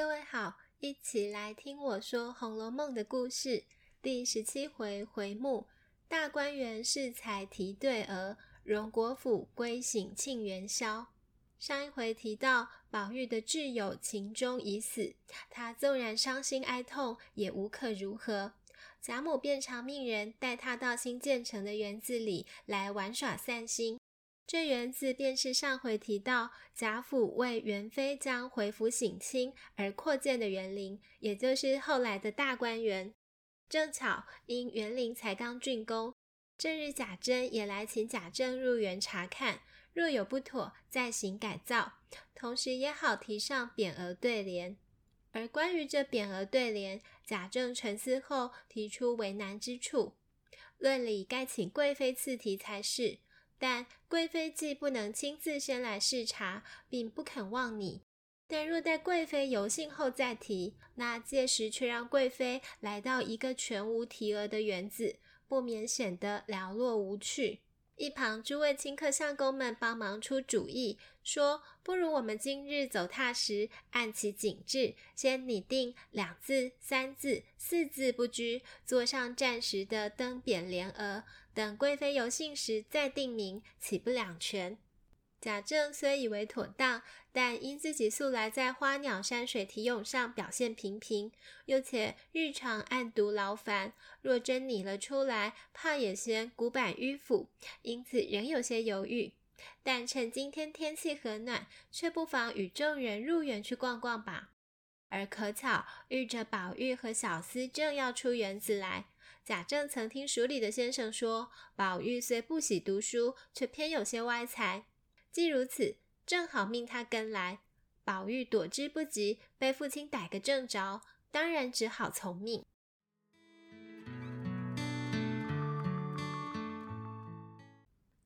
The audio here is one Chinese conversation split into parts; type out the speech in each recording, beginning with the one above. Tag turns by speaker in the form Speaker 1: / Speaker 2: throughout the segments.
Speaker 1: 各位好，一起来听我说《红楼梦》的故事。第十七回回目：大观园适才提对额，荣国府归省庆元宵。上一回提到，宝玉的挚友秦钟已死，他纵然伤心哀痛，也无可如何。贾母便常命人带他到新建成的园子里来玩耍散心。这园子便是上回提到贾府为元妃将回府省亲而扩建的园林，也就是后来的大观园。正巧因园林才刚竣工，这日贾珍也来请贾政入园查看，若有不妥再行改造，同时也好题上匾额对联。而关于这匾额对联，贾政沉思后提出为难之处，论理该请贵妃赐题才是。但贵妃既不能亲自先来视察，并不肯忘你。但若待贵妃游兴后再提，那届时却让贵妃来到一个全无题额的园子，不免显得寥落无趣。一旁诸位亲客相公们帮忙出主意，说不如我们今日走踏时，按其景致，先拟定两字、三字、四字不拘，坐上暂时的登匾联额，等贵妃游兴时再定名，岂不两全？贾政虽以为妥当，但因自己素来在花鸟山水题咏上表现平平，又且日常案牘劳烦，若真拟了出来，怕也嫌古板迂腐，因此仍有些犹豫。但趁今天天气和暖，却不妨与众人入园去逛逛吧。而可巧遇着宝玉和小厮正要出园子来，贾政曾听署里的先生说，宝玉虽不喜读书，却偏有些歪才。既如此，正好命他跟来。宝玉躲之不及，被父亲逮个正着，当然只好从命。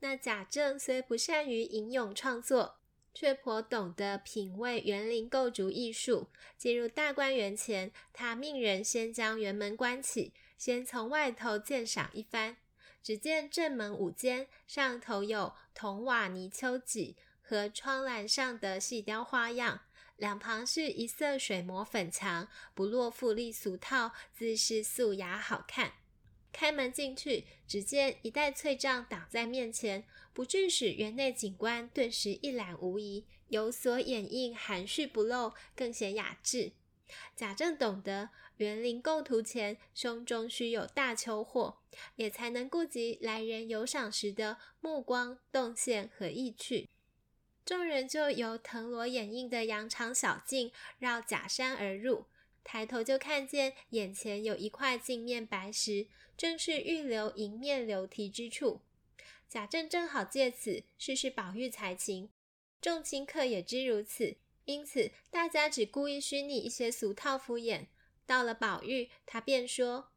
Speaker 1: 那贾政虽不善于吟咏创作，却颇懂得品味园林构筑艺术。进入大观园前，他命人先将园门关起，先从外头鉴赏一番。只见正门五间，上头有铜瓦泥丘脊和窗栏上的细雕花样，两旁是一色水磨粉墙，不落富丽俗套，自是素雅好看。开门进去，只见一袋翠帐挡在面前，不致使园内景观顿时一览无遗，有所掩映，含蓄不露，更显雅致。贾政懂得园林构图前，胸中须有大秋货，也才能顾及来人游赏时的目光动线和意趣。众人就由藤萝掩映的羊肠小径绕假山而入，抬头就看见眼前有一块镜面白石，正是预留迎面流题之处。贾政正好借此试试宝玉才情，众亲客也知如此。因此，大家只故意虚拟一些俗套敷衍。到了宝玉，他便说：“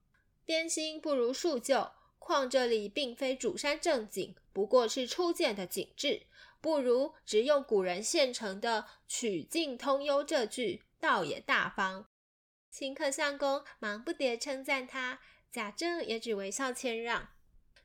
Speaker 1: 编新不如述旧，况这里并非主山正景，不过是初见的景致，不如只用古人现成的‘曲径通幽’这句，倒也大方。”亲客相公忙不迭称赞他，贾政也只微笑谦让。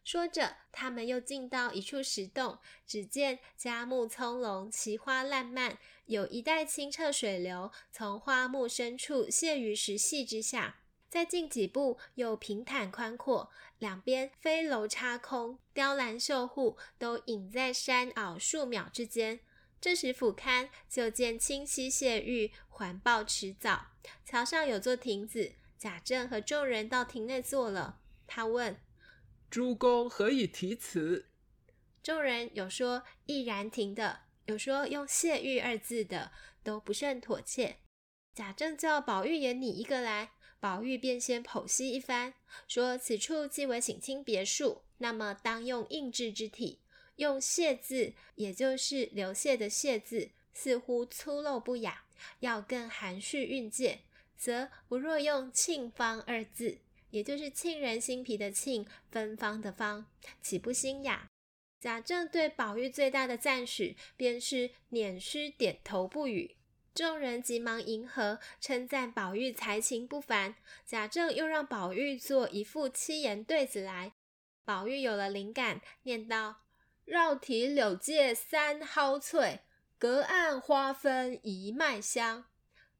Speaker 1: 说着，他们又进到一处石洞，只见佳木葱茏，奇花烂漫，有一带清澈水流从花木深处泻于石隙之下。再进几步，又平坦宽阔，两边飞楼插空，雕栏绣户都隐在山坳树苗之间。这时俯瞰，就见清溪泻玉，环抱池沼。桥上有座亭子，贾政和众人到亭内坐了。他问。
Speaker 2: 诸公何以题词？
Speaker 1: 众人有说毅然亭的，有说用谢玉二字的，都不甚妥切。贾政叫宝玉也拟一个来，宝玉便先剖析一番，说此处既为省亲别墅，那么当用印制之体，用榭字，也就是流泻的泻字，似乎粗陋不雅，要更含蓄蕴藉，则不若用沁芳二字。也就是沁人心脾的沁，芬芳的芳，岂不新雅？贾政对宝玉最大的赞许，便是捻须点头不语。众人急忙迎合，称赞宝玉才情不凡。贾政又让宝玉做一副七言对子来。宝玉有了灵感，念道：“绕堤柳借三蒿翠，隔岸花分一脉香。”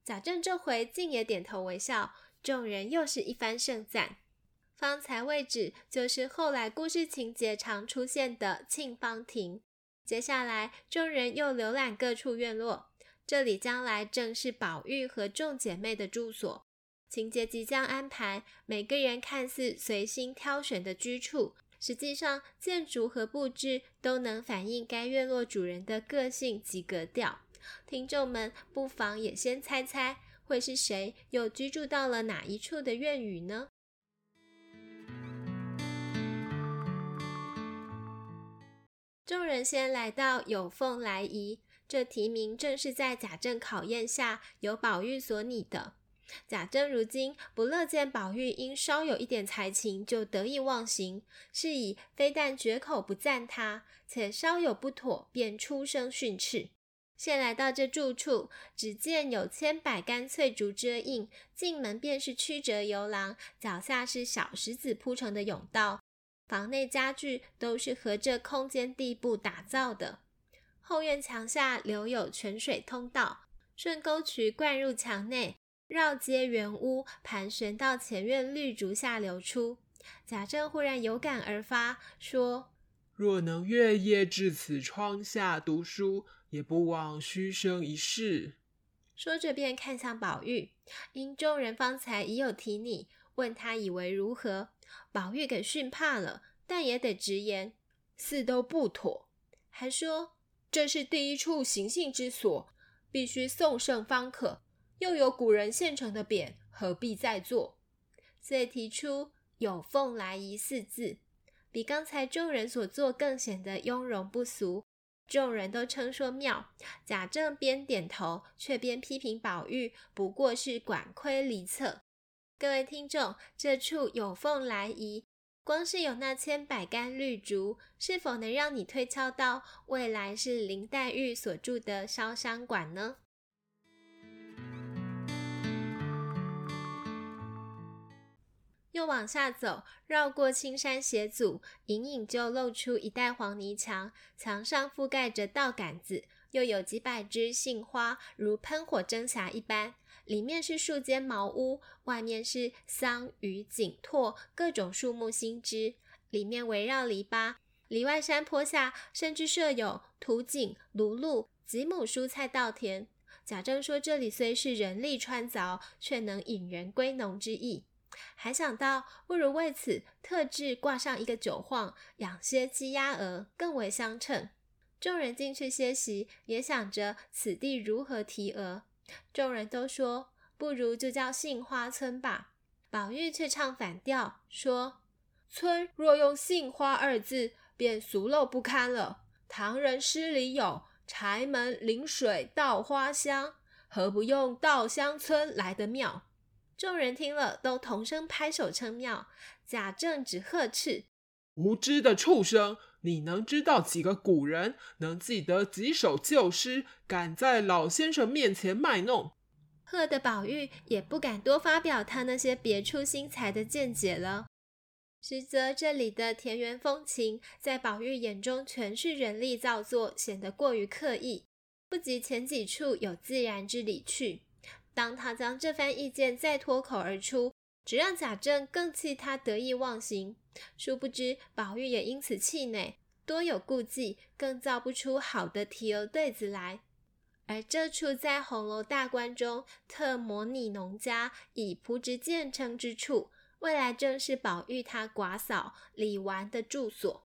Speaker 1: 贾政这回竟也点头微笑，众人又是一番盛赞。方才位置就是后来故事情节常出现的沁芳亭。接下来，众人又浏览各处院落，这里将来正是宝玉和众姐妹的住所。情节即将安排，每个人看似随心挑选的居处，实际上建筑和布置都能反映该院落主人的个性及格调。听众们不妨也先猜猜，会是谁又居住到了哪一处的院宇呢？众人先来到有凤来仪，这题名正是在贾政考验下由宝玉所拟的。贾政如今不乐见宝玉因稍有一点才情就得意忘形，是以非但绝口不赞他，且稍有不妥便出声训斥。现来到这住处，只见有千百竿翠竹遮映，进门便是曲折游廊，脚下是小石子铺成的甬道。房内家具都是和这空间地步打造的，后院墙下留有泉水通道，顺沟渠灌入墙内，绕街圆屋盘旋到前院绿竹下流出。贾政忽然有感而发，说：“
Speaker 2: 若能月夜至此窗下读书，也不枉虚生一世。”
Speaker 1: 说着便看向宝玉，因众人方才已有提你，问他以为如何。宝玉给训怕了，但也得直言，似都不妥，还说这是第一处行幸之所，必须送圣方可，又有古人现成的匾，何必再做？所以提出“有凤来仪”四字，比刚才众人所做更显得雍容不俗。众人都称说妙，贾政边点头，却边批评宝玉不过是管窥离侧。各位听众，这处有凤来仪，光是有那千百竿绿竹，是否能让你推敲到未来是林黛玉所住的潇湘馆呢？又往下走，绕过青山斜阻，隐隐就露出一带黄泥墙，墙上覆盖着稻杆子，又有几百枝杏花，如喷火争霞一般。里面是数间茅屋，外面是桑榆锦拓各种树木新枝，里面围绕篱笆，篱外山坡下甚至设有土井、芦路、几亩蔬菜稻田。贾政说这里虽是人力穿凿，却能引人归农之意。还想到不如为此特制挂上一个酒晃，养些鸡鸭鹅，更为相称。众人进去歇息，也想着此地如何题额。众人都说，不如就叫杏花村吧。宝玉却唱反调，说：“村若用杏花二字，便俗陋不堪了。唐人诗里有‘柴门临水稻花香’，何不用‘稻香村’来得妙？”众人听了，都同声拍手称妙。贾政只呵斥：“
Speaker 2: 无知的畜生！”你能知道几个古人？能记得几首旧诗？敢在老先生面前卖弄？
Speaker 1: 贺的宝玉也不敢多发表他那些别出心裁的见解了。实则这里的田园风情，在宝玉眼中全是人力造作，显得过于刻意，不及前几处有自然之理趣。当他将这番意见再脱口而出，只让贾政更气他得意忘形。殊不知，宝玉也因此气馁，多有顾忌，更造不出好的题额对子来。而这处在红楼大观中特模拟农家以仆职见称之处，未来正是宝玉他寡嫂李纨的住所。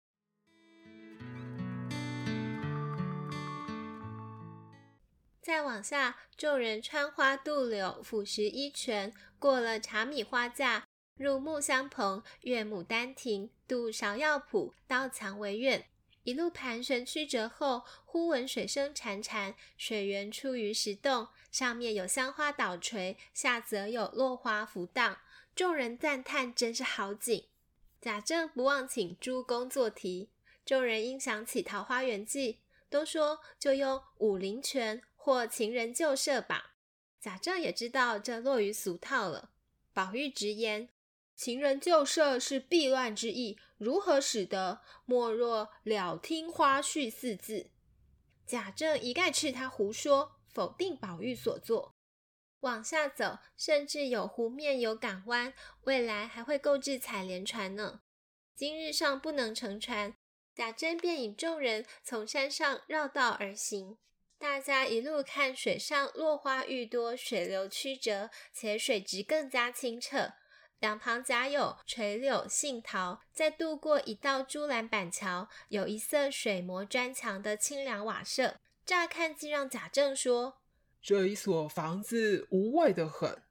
Speaker 1: 再往下，众人穿花渡柳，俯拾一泉，过了茶米花架。入木香棚，越牡丹亭，渡芍药圃，到蔷薇院，一路盘旋曲折后，忽闻水声潺潺，水源出于石洞，上面有香花倒垂，下则有落花浮荡，众人赞叹，真是好景。贾政不忘请诸公作题，众人应想起《桃花源记》，都说就用武陵泉或情人旧舍吧。贾政也知道这落于俗套了，宝玉直言。情人旧舍是避乱之意，如何使得？莫若了听花絮四字。贾政一概斥他胡说，否定宝玉所作。往下走，甚至有湖面有港湾，未来还会购置采莲船呢。今日尚不能乘船，贾珍便引众人从山上绕道而行。大家一路看水上落花愈多，水流曲折，且水质更加清澈。两旁夹有垂柳、杏桃，再渡过一道朱栏板桥，有一色水磨砖墙的清凉瓦舍，乍看竟让贾政说：“
Speaker 2: 这一所房子无味得很。”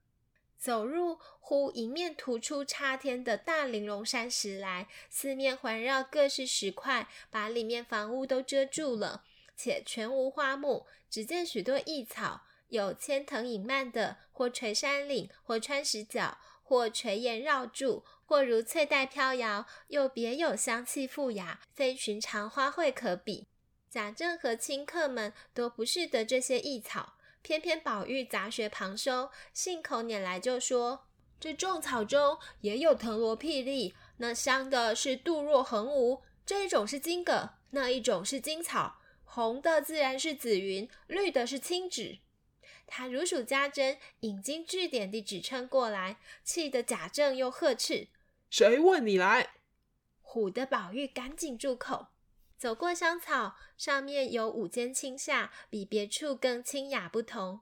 Speaker 1: 走入，忽迎面突出插天的大玲珑山石来，四面环绕各是石块，把里面房屋都遮住了，且全无花木，只见许多异草，有千藤隐蔓的，或垂山岭，或穿石角，或垂岩绕柱，或如翠带飘摇，又别有香气馥雅，非寻常花卉可比。贾政和亲客们都不识得这些异草。偏偏宝玉杂学旁收，信口拈来就说：“这众草中也有藤萝薜荔，那香的是杜若横无，这一种是金葛，那一种是金草，红的自然是紫云，绿的是青芷。”他如数家珍，引经据典地指称过来，气得贾政又呵斥：“
Speaker 2: 谁问你来？”
Speaker 1: 唬得宝玉赶紧住口。走过香草，上面有五间青厦，比别处更清雅不同。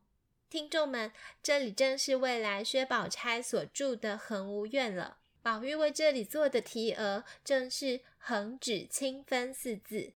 Speaker 1: 听众们，这里正是未来薛宝钗所住的恒芜院了。宝玉为这里做的题额，正是“恒指清分”四字。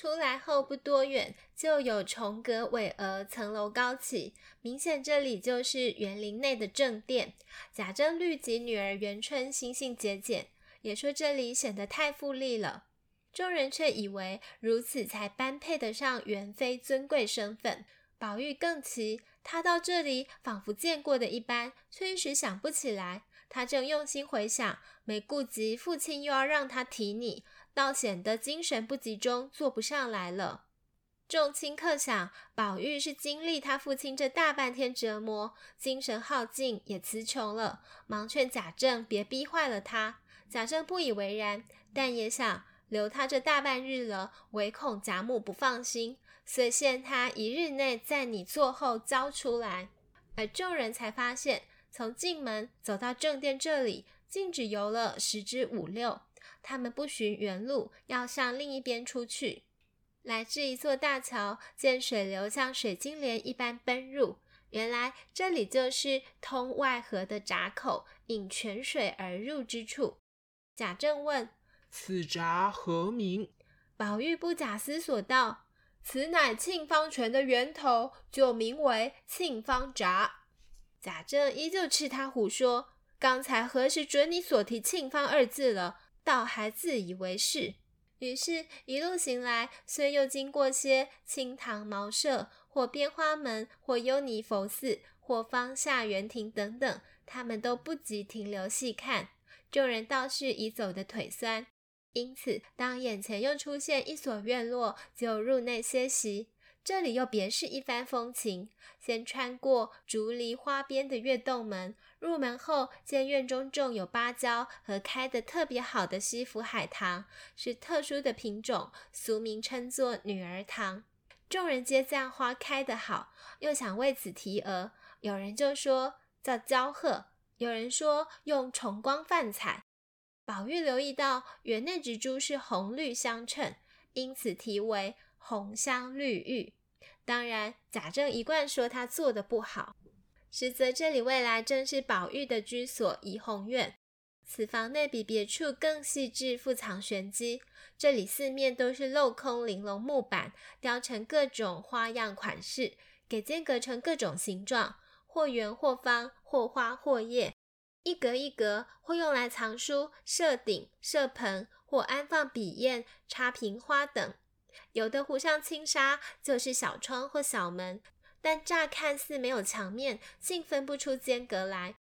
Speaker 1: 出来后不多远，就有重阁巍峨，层楼高起，明显这里就是园林内的正殿。贾政虑及女儿元春心性节俭，也说这里显得太富丽了。众人却以为如此才般配得上元妃尊贵身份。宝玉更奇，他到这里仿佛见过的一般，却一时想不起来。他正用心回想，没顾及父亲又要让他提你。倒显得精神不集中，坐不上来了。众亲客想，宝玉是经历他父亲这大半天折磨，精神耗尽，也词穷了，忙劝贾政别逼坏了他。贾政不以为然，但也想留他这大半日了，唯恐贾母不放心，遂限他一日内在你坐后交出来。而众人才发现，从进门走到正殿这里，竟只游了十之五六。他们不循原路，要向另一边出去。来至一座大桥，见水流像水晶帘一般奔入。原来这里就是通外河的闸口，引泉水而入之处。贾政问：“
Speaker 2: 此闸何名？”
Speaker 1: 宝玉不假思索道：“此乃沁芳泉的源头，就名为沁芳闸。”贾政依旧斥他胡说：“刚才何时准你所提沁芳二字了？”倒还自以为是，于是，一路行来，虽又经过些清堂茅舍，或编花门，或幽尼佛寺，或芳下园亭等等，他们都不及停留细看。众人倒是已走得腿酸，因此，当眼前又出现一所院落，就入内歇息。这里又别是一番风情，先穿过竹篱花边的月洞门，入门后见院中种有芭蕉和开得特别好的西府海棠，是特殊的品种，俗名称作女儿棠。众人皆赞花开得好，又想为此题额，有人就说叫娇鹤，有人说用重光泛彩。宝玉留意到园内植株是红绿相衬，因此题为。红香绿玉，当然贾政一贯说他做的不好。实则这里未来正是宝玉的居所怡红院，此房内比别处更细致，附藏玄机。这里四面都是镂空玲珑木板，雕成各种花样款式，给间隔成各种形状，或圆或方，或花或叶。一格一格，或用来藏书、设顶、设盆，或安放笔砚、插瓶花等。有的糊上轻纱，就是小窗或小门，但乍看似没有墙面，竟分不出间隔来。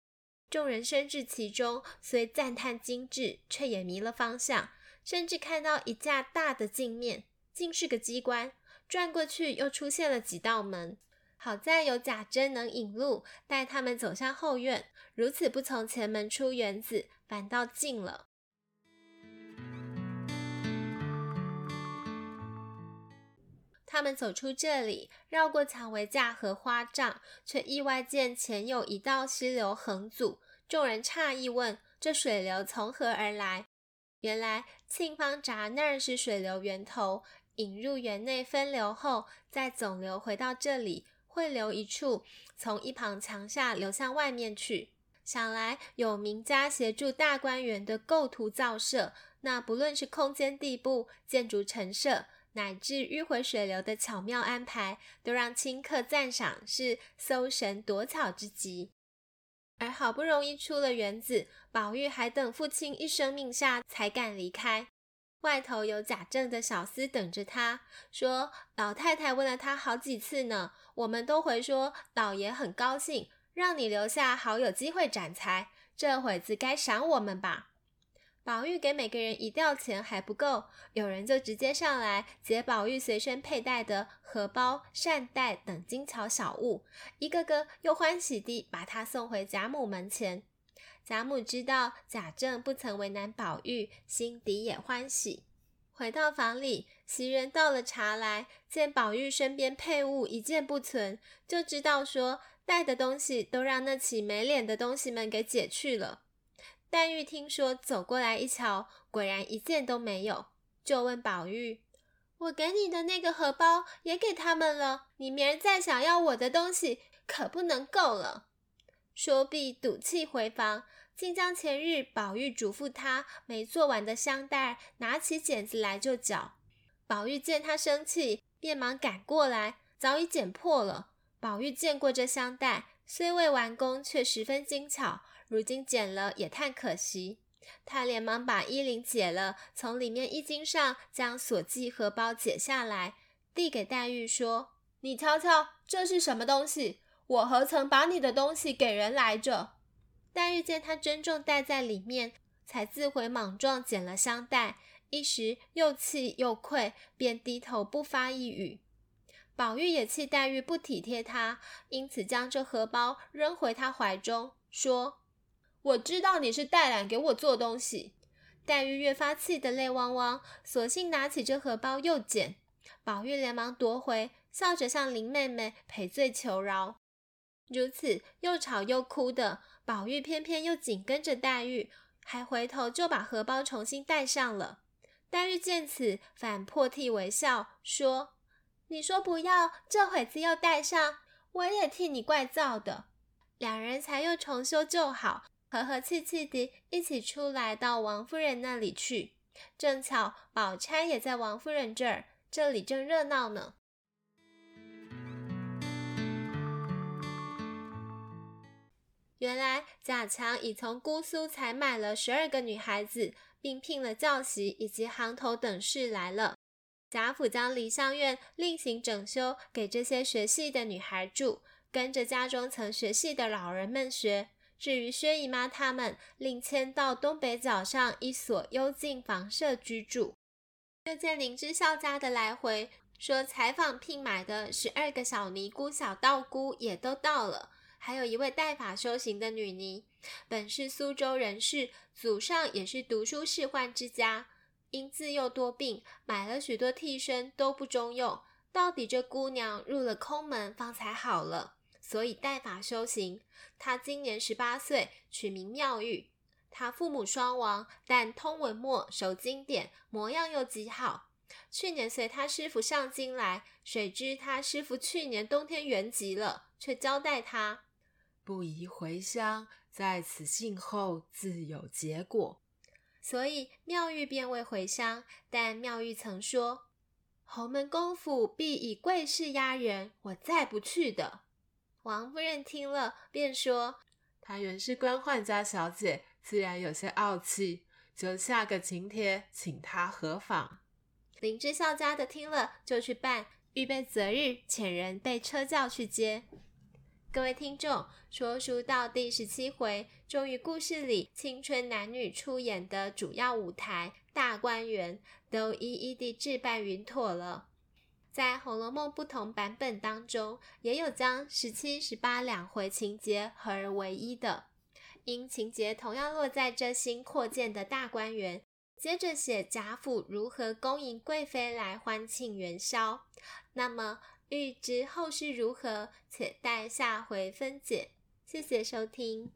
Speaker 1: 众人身至其中，虽赞叹精致，却也迷了方向。甚至看到一架大的镜面，竟是个机关，转过去又出现了几道门。好在有贾珍能引路，带他们走向后院。如此不从前门出园子，反倒近了。他们走出这里，绕过蔷薇架和花帐，却意外见前有一道溪流横阻。众人诧异问：“这水流从何而来？”原来沁芳闸那儿是水流源头，引入园内分流后，再总流回到这里，汇流一处，从一旁墙下流向外面去。想来有名家协助大观园的构图造设，那不论是空间地布、建筑陈设，乃至迂回水流的巧妙安排，都让亲客赞赏是搜神夺草之极。而好不容易出了园子，宝玉还等父亲一声令下，才敢离开。外头有贾政的小厮等着他，说老太太问了他好几次呢，我们都回说老爷很高兴，让你留下，好有机会展才。这会子该赏我们吧。宝玉给每个人一吊钱还不够，有人就直接上来解宝玉随身佩戴的荷包、扇袋等精巧小物，一个个又欢喜地把他送回贾母门前。贾母知道贾政不曾为难宝玉，心底也欢喜。回到房里，袭人倒了茶来，见宝玉身边佩物一件不存，就知道说带的东西都让那起没脸的东西们给解去了。黛玉听说，走过来一瞧，果然一件都没有，就问宝玉：“我给你的那个荷包也给他们了，你明儿再想要我的东西，可不能够了。”说毕，赌气回房，竟将前日宝玉嘱咐他没做完的香袋，拿起剪子来就剪。宝玉见他生气，便忙赶过来，早已剪破了。宝玉见过这香袋，虽未完工，却十分精巧。如今剪了也太可惜，他连忙把衣领解了，从里面衣襟上将所系荷包解下来，递给黛玉说：“你瞧瞧，这是什么东西？我何曾把你的东西给人来着？”黛玉见他珍重戴在里面，才自悔莽撞捡了香袋，一时又气又愧，便低头不发一语。宝玉也气黛玉不体贴他，因此将这荷包扔回他怀中，说。我知道你是带懒给我做东西。黛玉越发气得泪汪汪，索性拿起这荷包又捡。宝玉连忙夺回，笑着向林妹妹赔罪求饶。如此又吵又哭的，宝玉偏偏又紧跟着黛玉，还回头就把荷包重新带上了。黛玉见此，反破涕为笑，说：“你说不要，这会子又带上，我也替你怪臊的。”两人才又重修旧好。和和气气地一起出来到王夫人那里去，正巧宝钗也在王夫人这儿，这里正热闹呢。原来贾强已从姑苏采买了十二个女孩子，并聘了教习以及行头等事来了。贾府将梨香院另行整修，给这些学戏的女孩住，跟着家中曾学戏的老人们学。至于薛姨妈他们，另迁到东北角上一所幽静房舍居住。又见林之孝家的来回，说采访聘买的十二个小尼姑、小道姑也都到了，还有一位带发修行的女尼，本是苏州人士，祖上也是读书仕宦之家，因自幼多病，买了许多替身都不中用，到底这姑娘入了空门，方才好了。所以带法修行。他今年十八岁，取名妙玉。他父母双亡，但通文墨，守经典，模样又极好。去年随他师傅上京来，谁知他师傅去年冬天圆寂了，却交代他
Speaker 3: 不宜回乡，在此静候自有结果。
Speaker 1: 所以妙玉便未回乡。但妙玉曾说：“侯门公府必以贵势压人，我再不去的。”王夫人听了，便说：“
Speaker 3: 她原是官宦家小姐，自然有些傲气，就下个请帖，请她合访。”
Speaker 1: 林之孝家的听了，就去办，预备择日遣人备车轿去接。各位听众，说书到第十七回，终于故事里青春男女出演的主要舞台大观园，都一一地置办云妥了。在《红楼梦》不同版本当中，也有将十七、十八两回情节合而为一的。因情节同样落在这新扩建的大观园，接着写贾府如何恭迎贵妃来欢庆元宵。那么欲知后事如何，且待下回分解。谢谢收听。